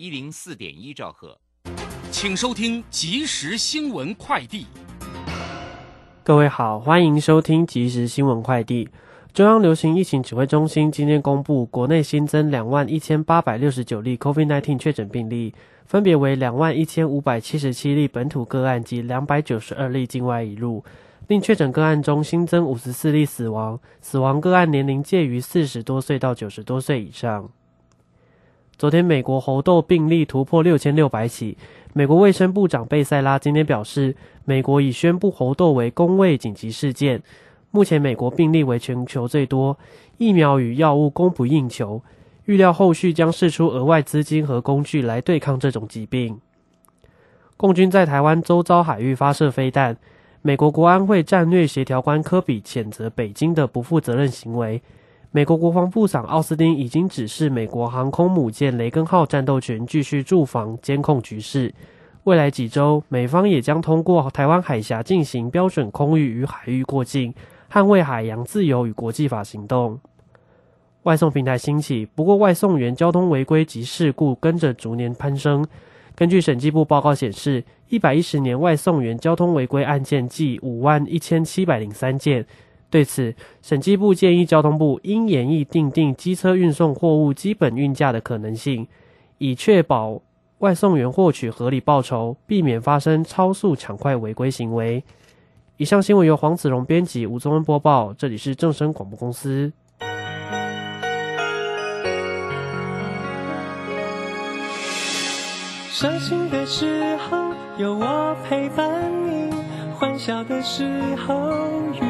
一零四点一兆赫，请收听即时新闻快递。各位好，欢迎收听即时新闻快递。中央流行疫情指挥中心今天公布，国内新增两万一千八百六十九例 COVID-19 确诊病例，分别为两万一千五百七十七例本土个案及两百九十二例境外移入。另确诊个案中新增五十四例死亡，死亡个案年龄介于四十多岁到九十多岁以上。昨天，美国猴痘病例突破六千六百起。美国卫生部长贝塞拉今天表示，美国已宣布猴痘为公卫紧急事件。目前，美国病例为全球最多，疫苗与药物供不应求，预料后续将释出额外资金和工具来对抗这种疾病。共军在台湾周遭海域发射飞弹。美国国安会战略协调官科比谴责北京的不负责任行为。美国国防部长奥斯汀已经指示美国航空母舰“雷根”号战斗群继续驻防监控局势。未来几周，美方也将通过台湾海峡进行标准空域与海域过境，捍卫海洋自由与国际法行动。外送平台兴起，不过外送员交通违规及事故跟着逐年攀升。根据审计部报告显示，一百一十年外送员交通违规案件计五万一千七百零三件。对此，审计部建议交通部应严议定定机车运送货物基本运价的可能性，以确保外送员获取合理报酬，避免发生超速抢快违规行为。以上新闻由黄子荣编辑，吴宗恩播报。这里是正声广播公司。伤心的时候有我陪伴你，欢笑的时候与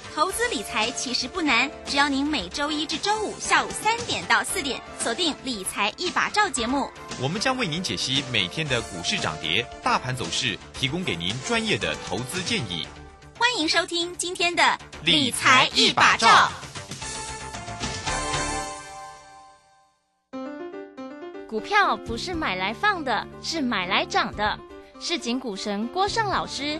投资理财其实不难，只要您每周一至周五下午三点到四点锁定《理财一把照》节目，我们将为您解析每天的股市涨跌、大盘走势，提供给您专业的投资建议。欢迎收听今天的《理财一把照》。股票不是买来放的，是买来涨的。市井股神郭胜老师，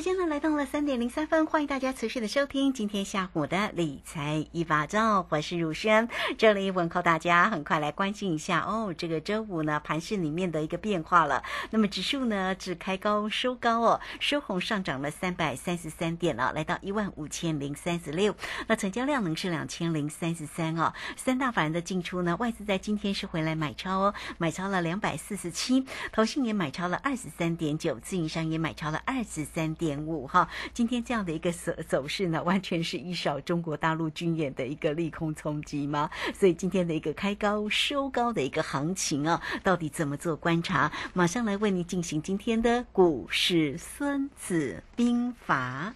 时间呢来到了三点零三分，欢迎大家持续的收听今天下午的理财一把照，我是如轩，这里问候大家，很快来关心一下哦，这个周五呢盘市里面的一个变化了。那么指数呢只开高收高哦，收红上涨了三百三十三点了，来到一万五千零三十六。那成交量呢是两千零三十三哦。三大法人的进出呢，外资在今天是回来买超哦，买超了两百四十七，投信也买超了二十三点九，自营商也买超了二十三。点五哈，今天这样的一个走走势呢，完全是一扫中国大陆军演的一个利空冲击吗？所以今天的一个开高收高的一个行情啊，到底怎么做观察？马上来为你进行今天的股市孙子兵法。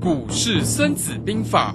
股市孙子兵法。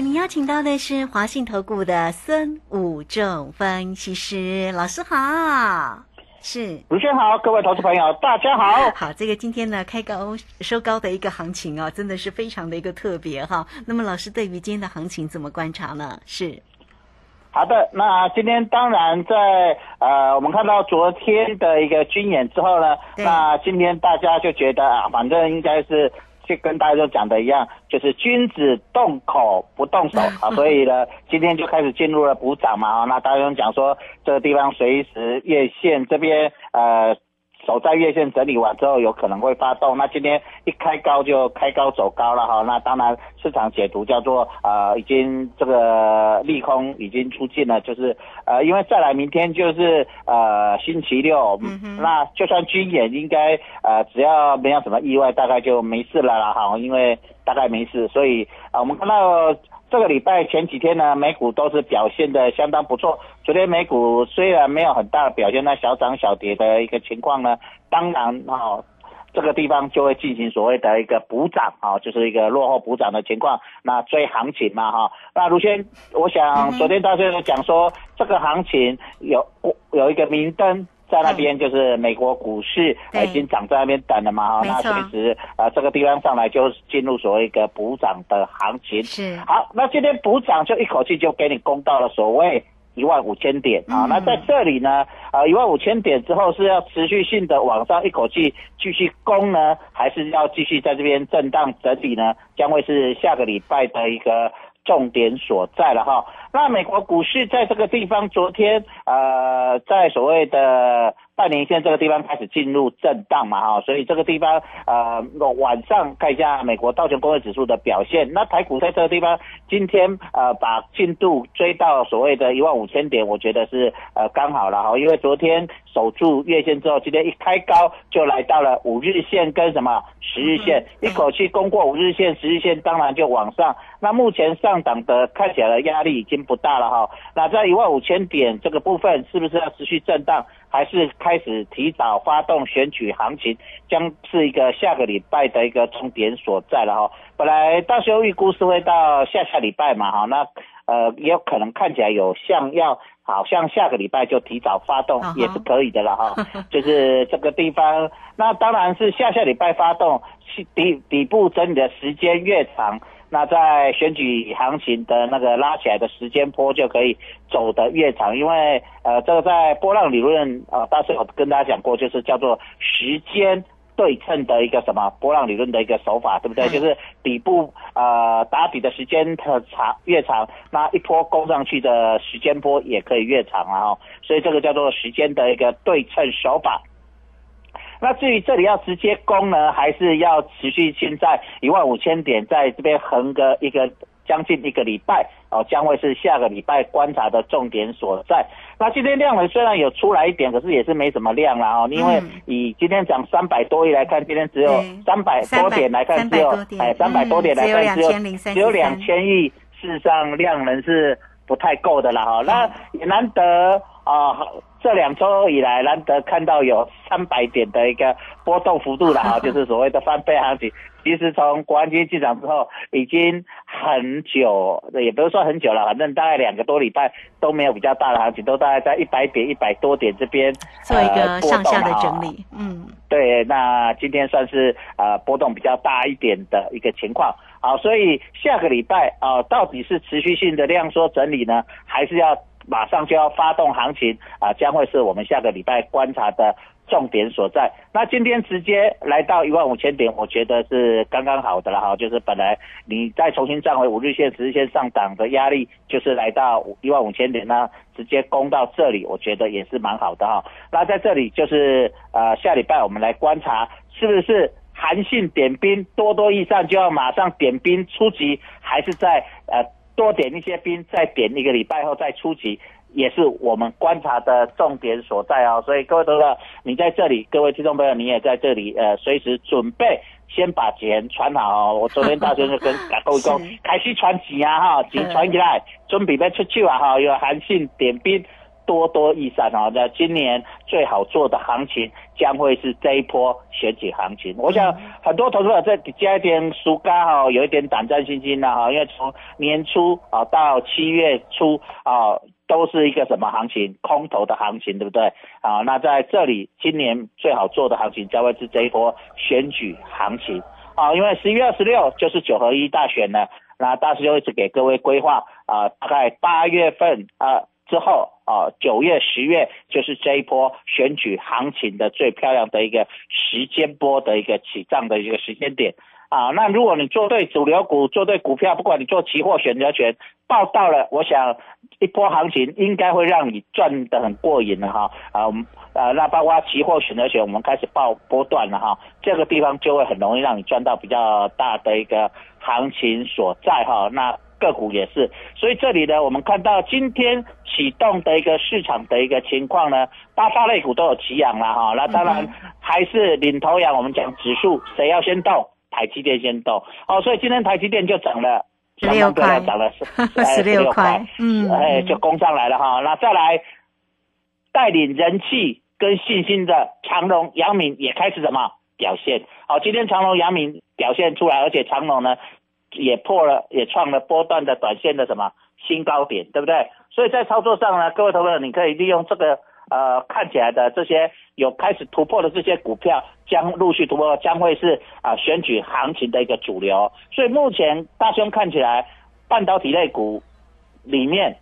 为您邀请到的是华信投顾的孙武仲分析师老师好，是卢轩好，各位投资朋友大家好。好，这个今天呢开高收高的一个行情啊，真的是非常的一个特别哈。那么老师对于今天的行情怎么观察呢？是好的，那今天当然在呃，我们看到昨天的一个军演之后呢，那今天大家就觉得啊，反正应该是。就跟大家都讲的一样，就是君子动口不动手 啊，所以呢，今天就开始进入了补涨嘛啊，那大家讲说这个地方随时月线这边呃。守在月线整理完之后，有可能会发动。那今天一开高就开高走高了哈。那当然市场解读叫做呃，已经这个利空已经出尽了，就是呃，因为再来明天就是呃星期六，那就算军演应该呃只要没有什么意外，大概就没事了啦哈。因为大概没事，所以啊我们看到。这个礼拜前几天呢，美股都是表现的相当不错。昨天美股虽然没有很大的表现，那小涨小跌的一个情况呢，当然哈，这个地方就会进行所谓的一个补涨啊，就是一个落后补涨的情况。那追行情嘛哈，那卢轩，我想昨天大家都讲说，这个行情有有一个明灯。在那边就是美国股市已经涨在那边等了嘛，哈，那随时啊这个地方上来就进入所谓一个补涨的行情。是，好，那今天补涨就一口气就给你攻到了所谓一万五千点啊。那在这里呢，啊一万五千点之后是要持续性的往上一口气继续攻呢，还是要继续在这边震荡整理呢？将会是下个礼拜的一个。重点所在了哈，那美国股市在这个地方，昨天呃，在所谓的。半年线这个地方开始进入震荡嘛哈，所以这个地方呃晚上看一下美国道琼工业指数的表现。那台股在这个地方今天呃把进度追到所谓的一万五千点，我觉得是呃刚好了哈，因为昨天守住月线之后，今天一开高就来到了五日线跟什么十日线，一口气攻过五日线、十日线，当然就往上。那目前上涨的看起来的压力已经不大了哈。那在一万五千点这个部分是不是要持续震荡？还是开始提早发动选举行情，将是一个下个礼拜的一个重点所在了哈。本来到时候预估是会到下下礼拜嘛哈，那呃也有可能看起来有像要好像下个礼拜就提早发动也是可以的了哈。就是这个地方，那当然是下下礼拜发动，底底部整理的。时间越长。那在选举行情的那个拉起来的时间波就可以走得越长，因为呃，这个在波浪理论呃，当时有跟大家讲过，就是叫做时间对称的一个什么波浪理论的一个手法，对不对？就是底部呃打底的时间的长越长，那一波攻上去的时间波也可以越长啊，所以这个叫做时间的一个对称手法。那至于这里要直接攻呢，还是要持续现在一万五千点在这边横个一个将近一个礼拜哦，将会是下个礼拜观察的重点所在。那今天量能虽然有出来一点，可是也是没什么量了哦，因为以今天涨三百多亿来看，今天只有三百多点来看，只有哎三百多点来看，只有只有两千亿，事实上量能是不太够的啦哈。那也难得啊。这两周以来，难得看到有三百点的一个波动幅度了啊，就是所谓的翻倍行情。其实从国安基金进场之后，已经很久，也不是说很久了，反正大概两个多礼拜都没有比较大的行情，都大概在一百点、一百多点这边做一个上下的整理。嗯，对，那今天算是呃波动比较大一点的一个情况。好，所以下个礼拜啊，到底是持续性的量缩整理呢，还是要？马上就要发动行情啊，将会是我们下个礼拜观察的重点所在。那今天直接来到一万五千点，我觉得是刚刚好的了哈。就是本来你再重新站回五日线、十日线上档的压力，就是来到一万五千点那直接攻到这里，我觉得也是蛮好的哈。那在这里就是呃下礼拜我们来观察，是不是韩信点兵多多益善就要马上点兵出击，还是在呃。多点一些兵，再点一个礼拜后再出击，也是我们观察的重点所在哦。所以各位同学，你在这里，各位听众朋友，你也在这里，呃，随时准备先把钱传好。我昨天大学就跟各位讲，开始传钱啊哈，钱传起来，准备要出去啊哈，有韩信点兵。多多益善啊！那今年最好做的行情将会是这一波选举行情。我想很多投资者在加一点输干哈，有一点胆战心惊的哈，因为从年初啊到七月初啊，都是一个什么行情？空头的行情，对不对？啊，那在这里今年最好做的行情将会是这一波选举行情啊，因为十一月二十六就是九合一大选了，那大师就一直给各位规划啊，大概八月份啊。之后啊，九月、十月就是这一波选举行情的最漂亮的一个时间波的一个起涨的一个时间点。啊。那如果你做对主流股，做对股票，不管你做期货、选择权，报到了，我想一波行情应该会让你赚得很过瘾的哈。啊，我们呃，那包括期货、选择权，我们开始报波段了哈，这个地方就会很容易让你赚到比较大的一个行情所在哈。那个股也是，所以这里呢，我们看到今天启动的一个市场的一个情况呢，八大类股都有起扬了哈。那当然还是领头羊，我们讲指数谁要先动，台积电先动哦。所以今天台积电就涨了，十六块，涨了 十六块，嗯，哎，就攻上来了哈。那再来带领人气跟信心的长隆、阳明也开始什么表现？好，今天长隆、阳明表现出来，而且长隆呢。也破了，也创了波段的短线的什么新高点，对不对？所以在操作上呢，各位投资者，你可以利用这个呃看起来的这些有开始突破的这些股票，将陆续突破，将会是啊选举行情的一个主流。所以目前大兄看起来，半导体类股里面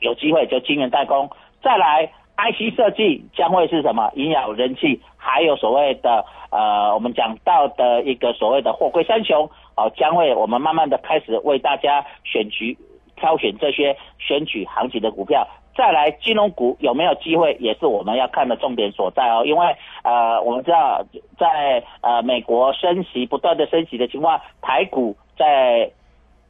有机会，就晶圆代工，再来 IC 设计将会是什么引养人气，还有所谓的呃我们讲到的一个所谓的货柜三雄。好，将会我们慢慢的开始为大家选举挑选这些选举行情的股票，再来金融股有没有机会，也是我们要看的重点所在哦。因为呃，我们知道在呃美国升息不断的升息的情况，台股在。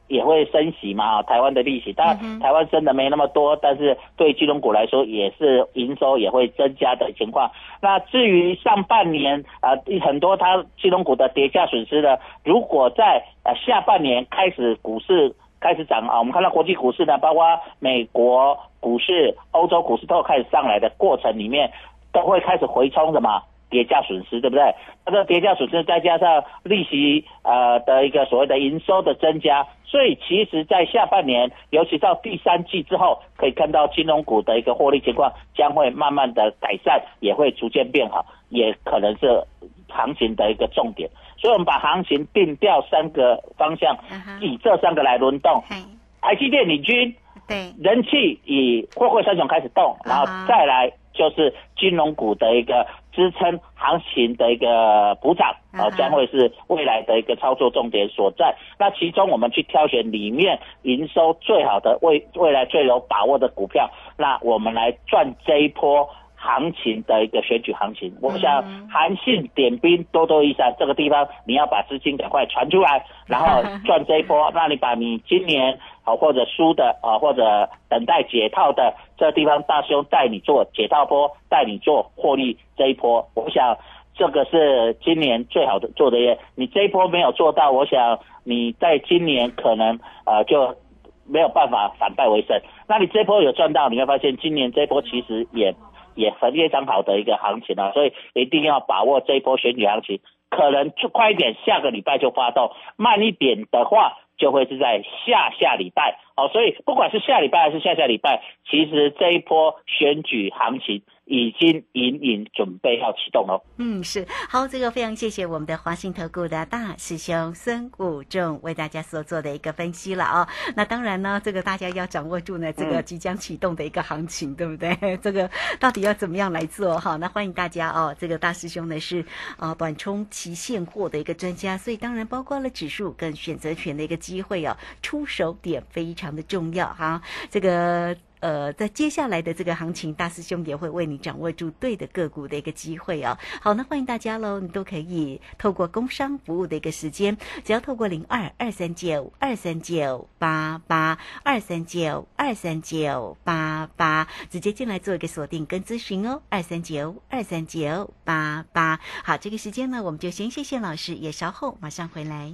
也会升息嘛？台湾的利息，当然台湾升的没那么多，但是对金融股来说也是营收也会增加的情况。那至于上半年啊，很多它金融股的跌价损失呢，如果在呃下半年开始股市开始涨啊，我们看到国际股市呢，包括美国股市、欧洲股市都开始上来的过程里面，都会开始回冲的嘛。跌价损失对不对？那个叠加损失再加上利息呃的一个所谓的营收的增加，所以其实，在下半年，尤其到第三季之后，可以看到金融股的一个获利情况将会慢慢的改善，也会逐渐变好，也可能是行情的一个重点。所以我们把行情定调三个方向，以这三个来轮动。台积电领军，对，人气以货柜三雄开始动，然后再来。就是金融股的一个支撑行情的一个补涨啊，将会是未来的一个操作重点所在。那其中我们去挑选里面营收最好的、未未来最有把握的股票，那我们来赚这一波行情的一个选举行情。我想韩信点兵，多多益善，这个地方你要把资金赶快传出来，然后 赚这一波。那你把你今年。啊，或者输的啊，或者等待解套的，这地方大兄带你做解套波，带你做获利这一波，我想这个是今年最好的做的业。你这一波没有做到，我想你在今年可能呃就没有办法反败为胜。那你这一波有赚到，你会发现今年这一波其实也也很非常好的一个行情啊，所以一定要把握这一波选举行情，可能就快一点，下个礼拜就发动；慢一点的话。就会是在下下礼拜，好，所以不管是下礼拜还是下下礼拜，其实这一波选举行情。已经隐隐准备要启动了。嗯，是好，这个非常谢谢我们的华信投顾的大师兄孙武仲为大家所做的一个分析了啊。那当然呢，这个大家要掌握住呢，这个即将启动的一个行情，对不对？这个到底要怎么样来做？哈，那欢迎大家哦。这个大师兄呢是啊短冲期现货的一个专家，所以当然包括了指数跟选择权的一个机会哦，出手点非常的重要哈。这个。呃，在接下来的这个行情，大师兄也会为你掌握住对的个股的一个机会哦。好，那欢迎大家喽，你都可以透过工商服务的一个时间，只要透过零二二三九二三九八八二三九二三九八八直接进来做一个锁定跟咨询哦。二三九二三九八八，好，这个时间呢，我们就先谢谢老师，也稍后马上回来。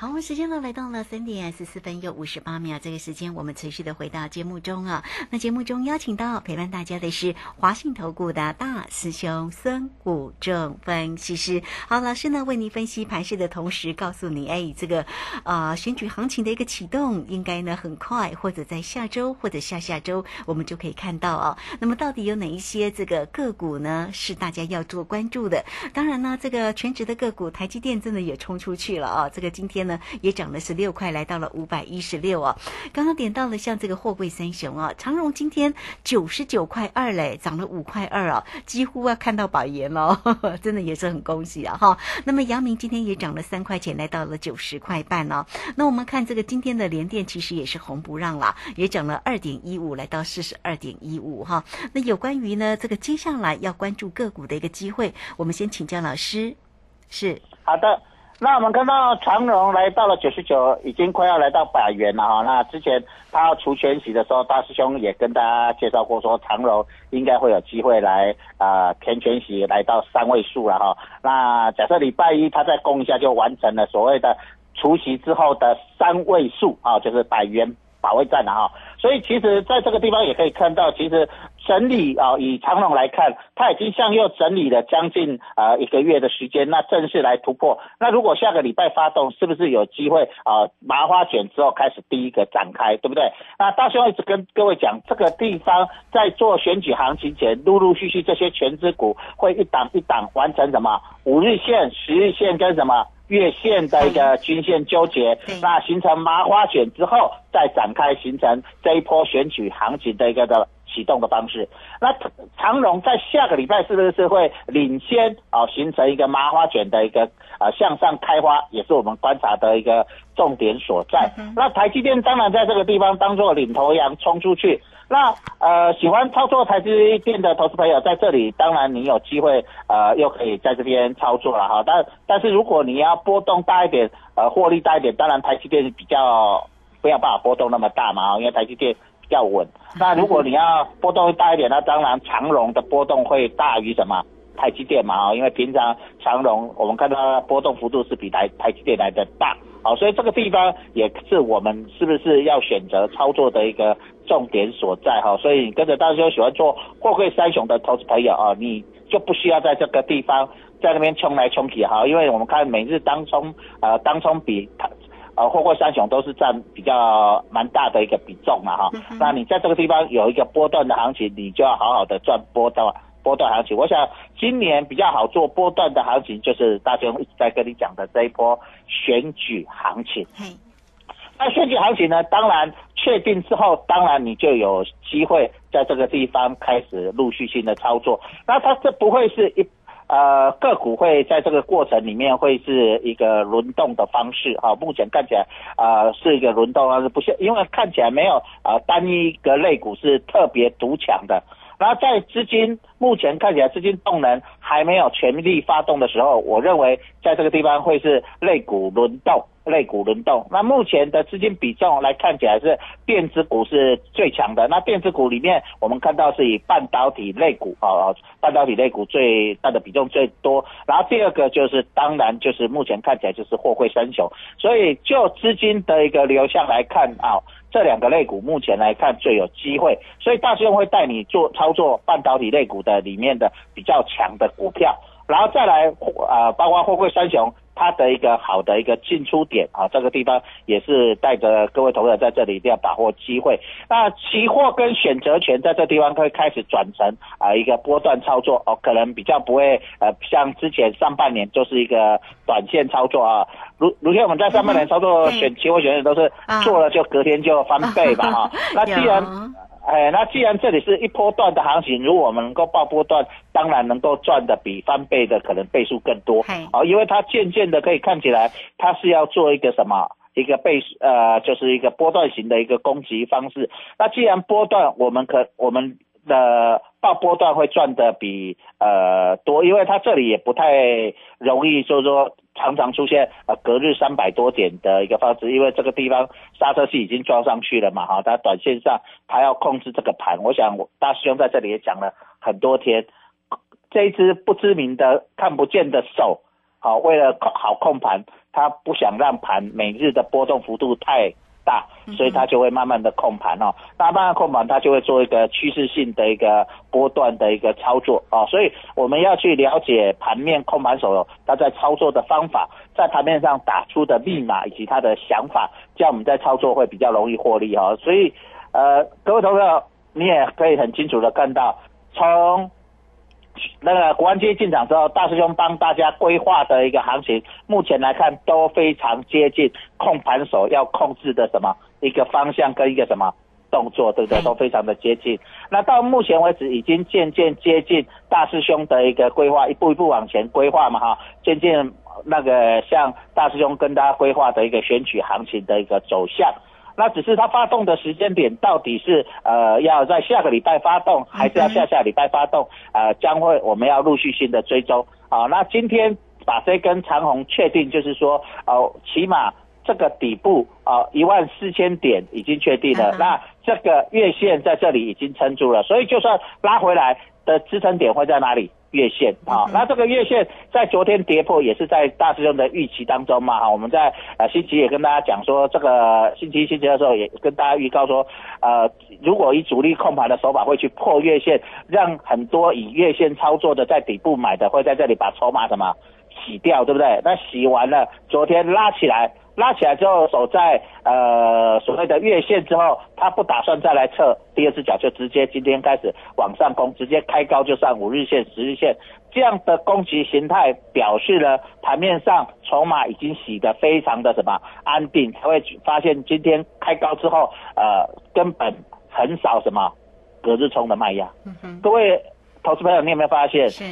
好，时间呢来到了三点十四分又五十八秒，这个时间我们持续的回到节目中啊。那节目中邀请到陪伴大家的是华信投顾的大师兄孙武正分析师。好，老师呢为您分析盘势的同时，告诉你，哎，这个呃选举行情的一个启动，应该呢很快，或者在下周或者下下周，我们就可以看到哦。那么到底有哪一些这个个股呢是大家要做关注的？当然呢，这个全职的个股，台积电真的也冲出去了啊。这个今天呢也涨了十六块，来到了五百一十六哦。刚刚点到了像这个货柜三雄啊，长荣今天九十九块二嘞，涨了五块二哦，几乎要看到百元了，真的也是很恭喜啊哈。那么杨明今天也涨了三块钱，来到了九十块半哦。那我们看这个今天的联电其实也是红不让啦，也涨了二点一五，来到四十二点一五哈。那有关于呢这个接下来要关注个股的一个机会，我们先请教老师。是好的，那我们看到长荣来到了九十九，已经快要来到百元了哈。那之前他要除权息的时候，大师兄也跟大家介绍过，说长荣应该会有机会来啊填权息，来到三位数了哈。那假设礼拜一他再攻一下，就完成了所谓的除息之后的三位数啊，就是百元保卫战了哈。所以其实在这个地方也可以看到，其实。整理啊，以长龙来看，它已经向右整理了将近啊一个月的时间，那正式来突破。那如果下个礼拜发动，是不是有机会啊？麻花卷之后开始第一个展开，对不对？那大兄一直跟各位讲，这个地方在做选举行情前，陆陆续续这些全资股会一档一档完成什么五日线、十日线跟什么月线的一个均线纠结，那形成麻花卷之后，再展开形成这一波选举行情的一个的。启动的方式，那长荣在下个礼拜是不是会领先啊，形成一个麻花卷的一个啊向上开花，也是我们观察的一个重点所在。那台积电当然在这个地方当做领头羊冲出去。那呃喜欢操作台积电的投资朋友在这里，当然你有机会呃又可以在这边操作了哈。但但是如果你要波动大一点，呃获利大一点，当然台积电比较不要办法波动那么大嘛，因为台积电。较稳，那如果你要波动大一点，那当然长荣的波动会大于什么？台积电嘛啊，因为平常长荣我们看到波动幅度是比台台积电来的大，好，所以这个地方也是我们是不是要选择操作的一个重点所在？哈，所以你跟着大家喜欢做货柜三雄的投资朋友啊，你就不需要在这个地方在那边冲来冲去哈，因为我们看每日当冲呃当冲比它。呃，货柜三雄都是占比较蛮大的一个比重嘛，哈。那你在这个地方有一个波段的行情，你就要好好的赚波段波段行情。我想今年比较好做波段的行情，就是大雄一直在跟你讲的这一波选举行情。那选举行情呢，当然确定之后，当然你就有机会在这个地方开始陆续性的操作。那它这不会是一。呃，个股会在这个过程里面会是一个轮动的方式啊，目前看起来啊是一个轮动方式，不是因为看起来没有啊单一个类股是特别独强的。然后在资金目前看起来资金动能还没有全力发动的时候，我认为在这个地方会是类股轮动。类股轮动，那目前的资金比重来看起来是电子股是最强的。那电子股里面，我们看到是以半导体类股啊，半导体类股最大的比重最多。然后第二个就是，当然就是目前看起来就是货柜三雄。所以就资金的一个流向来看啊，这两个类股目前来看最有机会。所以大师兄会带你做操作半导体类股的里面的比较强的股票，然后再来啊，包括货柜三雄。它的一个好的一个进出点啊，这个地方也是带着各位投资者在这里一定要把握机会。那期货跟选择权在这地方会开始转成啊一个波段操作哦，可能比较不会呃像之前上半年就是一个短线操作啊。如如前我们在上半年操作选期货选择都是做了就隔天就翻倍吧哈。那既然哎，那既然这里是一波段的行情，如果我们能够报波段，当然能够赚的比翻倍的可能倍数更多。好，因为它渐渐的可以看起来，它是要做一个什么，一个倍呃，就是一个波段型的一个攻击方式。那既然波段，我们可我们的报波段会赚的比呃多，因为它这里也不太容易，就是说。常常出现呃隔日三百多点的一个方式，因为这个地方刹车器已经装上去了嘛哈，它短线上它要控制这个盘，我想大师兄在这里也讲了很多天，这一只不知名的看不见的手好、为了控好控盘，他不想让盘每日的波动幅度太大，所以他就会慢慢的控盘哦。那慢慢控盘，他就会做一个趋势性的一个波段的一个操作哦。所以我们要去了解盘面控盘手他在操作的方法，在盘面上打出的密码以及他的想法，这样我们在操作会比较容易获利哦。所以呃，各位投票，你也可以很清楚的看到，从那个国安基进场之后，大师兄帮大家规划的一个行情，目前来看都非常接近控盘手要控制的什么一个方向跟一个什么动作，对不对？都非常的接近。那到目前为止，已经渐渐接近大师兄的一个规划，一步一步往前规划嘛，哈，渐渐那个像大师兄跟大家规划的一个选举行情的一个走向。那只是它发动的时间点到底是呃要在下个礼拜发动，还是要下下礼拜发动？呃，将会我们要陆续性的追踪啊。那今天把这根长红确定，就是说呃，起码这个底部啊一万四千点已经确定了。那这个月线在这里已经撑住了，所以就算拉回来的支撑点会在哪里？月线啊，那这个月线在昨天跌破，也是在大师兄的预期当中嘛哈。我们在呃星期也跟大家讲说，这个星期一、星期二的时候也跟大家预告说，呃，如果以主力控盘的手法会去破月线，让很多以月线操作的在底部买的会在这里把筹码什么洗掉，对不对？那洗完了，昨天拉起来。拉起来之后，守在呃所谓的月线之后，他不打算再来测第二只脚，就直接今天开始往上攻，直接开高就上五日线、十日线这样的攻击形态，表示了盘面上筹码已经洗得非常的什么安定，才会发现今天开高之后，呃根本很少什么隔日冲的卖压。嗯各位投资朋友，你有没有发现？是。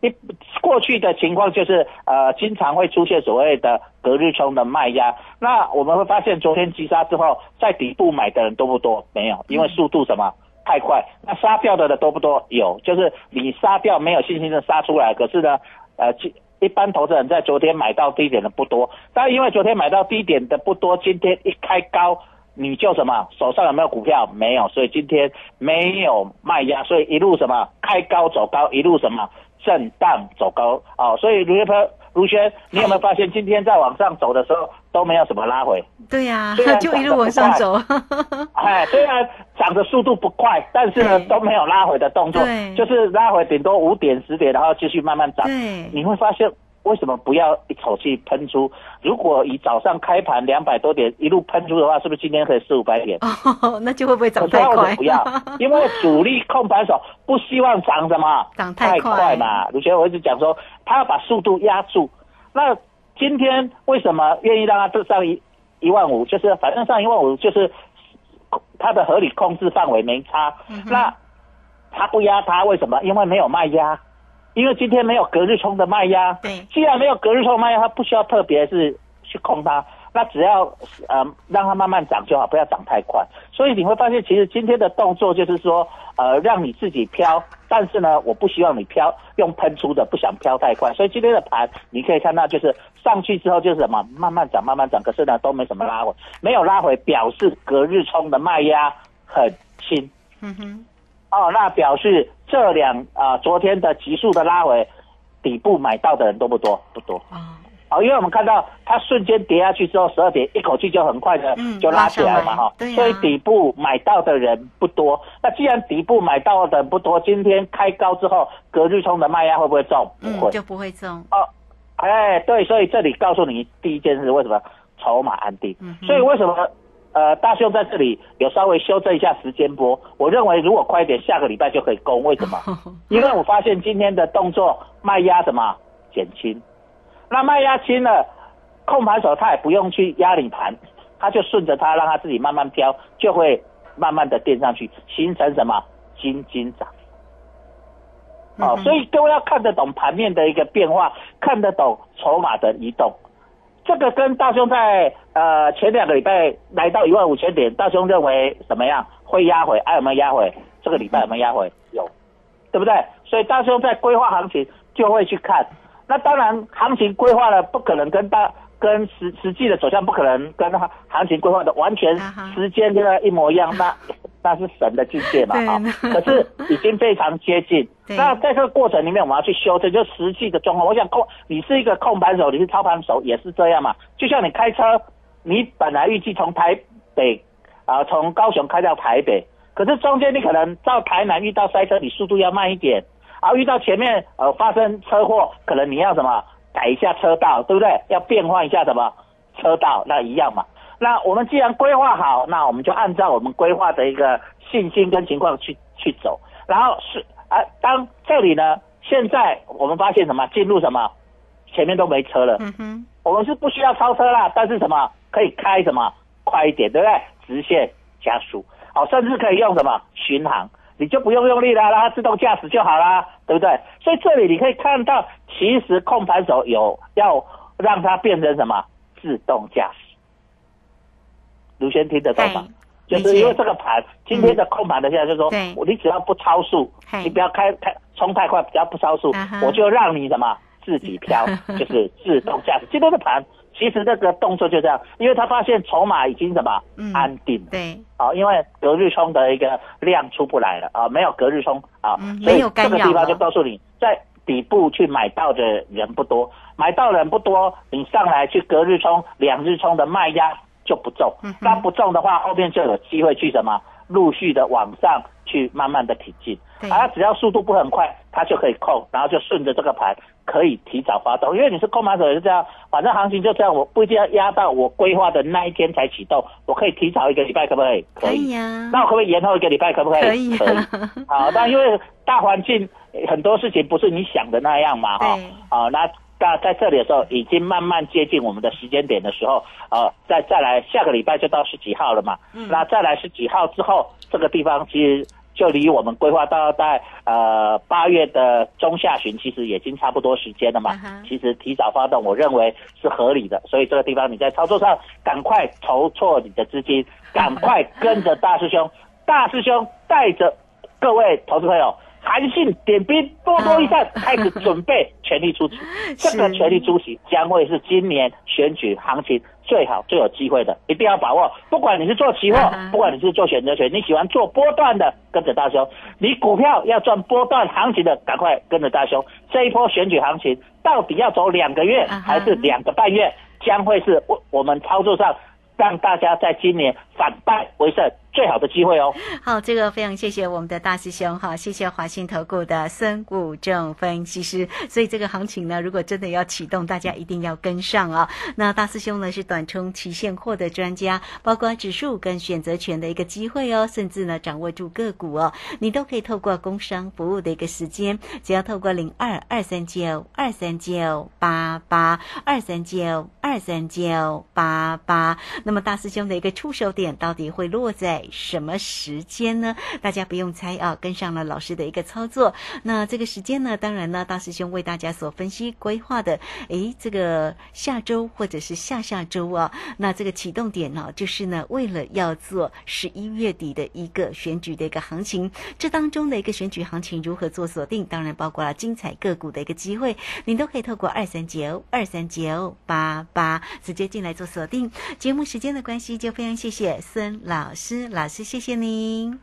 一过去的情况就是呃经常会出现所谓的隔日冲的卖压，那我们会发现昨天急杀之后，在底部买的人多不多？没有，因为速度什么太快。那杀掉的的多不多？有，就是你杀掉没有信心的杀出来，可是呢，呃，一般投资人在昨天买到低点的不多，但因为昨天买到低点的不多，今天一开高你就什么手上有没有股票？没有，所以今天没有卖压，所以一路什么开高走高，一路什么。震荡走高哦，所以卢学鹏、卢轩，你有没有发现今天在往上走的时候都没有什么拉回？对呀，就一路往上走。哎，虽然涨的速度不快，但是呢都没有拉回的动作，就是拉回顶多五点、十点，然后继续慢慢涨。对，你会发现。为什么不要一口气喷出？如果以早上开盘两百多点一路喷出的话，是不是今天可以四五百点？哦，那就会不会涨太快？不要，因为主力控盘手不希望涨什么涨太快嘛。卢学我一直讲说，他要把速度压住。那今天为什么愿意让他上一一万五？就是反正上一万五就是他的合理控制范围没差。那他不压他为什么？因为没有卖压。因为今天没有隔日冲的卖压，对，既然没有隔日冲卖压，它不需要特别是去控它，那只要呃让它慢慢涨就好，不要涨太快。所以你会发现，其实今天的动作就是说，呃，让你自己飘，但是呢，我不希望你飘，用喷出的，不想飘太快。所以今天的盘你可以看到，就是上去之后就是什么慢慢涨，慢慢涨，可是呢都没什么拉回，没有拉回，表示隔日冲的卖压很轻。嗯哼。哦，那表示这两啊，昨天的急速的拉回，底部买到的人多不多？不多啊。哦，因为我们看到它瞬间跌下去之后，十二点一口气就很快的就拉起来了嘛，哈。所以底部买到的人不多。那既然底部买到的不多，今天开高之后，隔日冲的卖压会不会重？不会，就不会重。哦，哎，对，所以这里告诉你第一件事，为什么筹码安定？嗯所以为什么？呃，大秀在这里有稍微修正一下时间波，我认为如果快一点，下个礼拜就可以攻。为什么？因为我发现今天的动作卖压什么减轻，那卖压轻了，控盘手他也不用去压你盘，他就顺着它让它自己慢慢飘，就会慢慢的垫上去，形成什么金金涨。哦，所以各位要看得懂盘面的一个变化，看得懂筹码的移动。这个跟大兄在呃前两个礼拜来到一万五千点，大兄认为怎么样？会压回？还有没有压回？这个礼拜有没有压回？有，对不对？所以大兄在规划行情就会去看。那当然，行情规划了不可能跟大跟实实际的走向不可能跟行情规划的完全时间跟一模一样。那那是神的境界嘛对哈、可是已经非常接近。那在这个过程里面，我们要去修正，就实际的状况。我想控，你是一个控盘手，你是操盘手，也是这样嘛。就像你开车，你本来预计从台北啊、从高雄开到台北，可是中间你可能到台南遇到塞车，你速度要慢一点。啊，遇到前面呃发生车祸，可能你要什么改一下车道，对不对？要变换一下什么车道，那一样嘛。那我们既然规划好，那我们就按照我们规划的一个信心跟情况去去走。然后是啊，当这里呢，现在我们发现什么？进入什么？前面都没车了。嗯哼，我们是不需要超车啦，但是什么可以开什么快一点，对不对？直线加速，好、甚至可以用什么巡航，你就不用用力啦，让它自动驾驶就好啦，对不对？所以这里你可以看到，其实控盘手有要让它变成什么自动驾驶。卢先听得懂吗？就是因为这个盘，今天的控盘的现在就是说，对。你只要不超速，你不要开开冲太快，只要不超速啊，我就让你什么自己飘，就是自动驾驶。今天的盘其实这个动作就这样，因为他发现筹码已经什么嗯安定了。对，啊，因为隔日冲的一个量出不来了啊，没有隔日冲啊，嗯所以这个地方就告诉你，在底部去买到的人不多，买到人不多，你上来去隔日冲、两日冲的卖压就不重嗯，那、不重的话，后面就有机会去什么陆续的往上去慢慢的挺进，对啊，只要速度不很快，它就可以控，然后就顺着这个盘可以提早发动，因为你是控盘手也是这样，反正行情就这样，我不一定要压到我规划的那一天才启动，我可以提早一个礼拜，可不可以？可以呀，那我可不可以延后一个礼拜？可不可以？可以可以。好，但因为大环境呃很多事情不是你想的那样嘛，哈对。啊，那那在这里的时候，已经慢慢接近我们的时间点的时候，呃，再再来下个礼拜就到十几号了嘛。嗯那再来十几号之后，这个地方其实就离我们规划到在呃八月的中下旬，其实已经差不多时间了嘛。嗯其实提早发动，我认为是合理的。所以这个地方你在操作上，赶快筹措你的资金，赶快跟着大师兄，大师兄带着各位投资朋友。韩信点兵，多多益善，开始准备全力出击。这个全力出击将会是今年选举行情最好最有机会的，一定要把握。不管你是做期货不管你是做选择权，你喜欢做波段的，跟着大兄。你股票要赚波段行情的，赶快跟着大兄。这一波选举行情到底要走两个月还是两个半月，将会是我我们操作上让大家在今年反败为胜最好的机会哦。好，这个非常谢谢我们的大师兄哈，谢谢华信投顾的孙武正分析师。所以这个行情呢，如果真的要启动，大家一定要跟上啊。那大师兄呢是短冲期现货的专家，包括指数跟选择权的一个机会哦，甚至呢掌握住个股哦，你都可以透过工商服务的一个时间，只要透过零二二三九二三九八八二三九二三九八八。那么大师兄的一个出手点到底会落在什么时间呢？大家不用猜啊，跟上了老师的一个操作。那这个时间呢，当然呢，大师兄为大家所分析规划的，诶，这个下周或者是下下周啊，那这个启动点呢、就是呢，为了要做十一月底的一个选举的一个行情，这当中的一个选举行情如何做锁定，当然包括了精彩个股的一个机会，您都可以透过二三九二三九八八直接进来做锁定。节目时间的关系，就非常谢谢孙老师，老师谢谢您。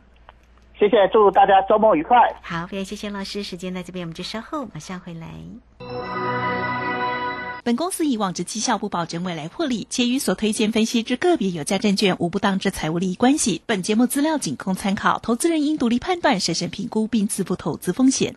谢谢，祝大家周末愉快。好，非常谢谢老师，时间在这边，我们就稍后马上回来。本公司以往之绩效不保证未来获利，且与所推荐分析之个别有价证券无不当之财务利益关系。本节目资料仅供参考，投资人应独立判断、审慎评估并自负投资风险。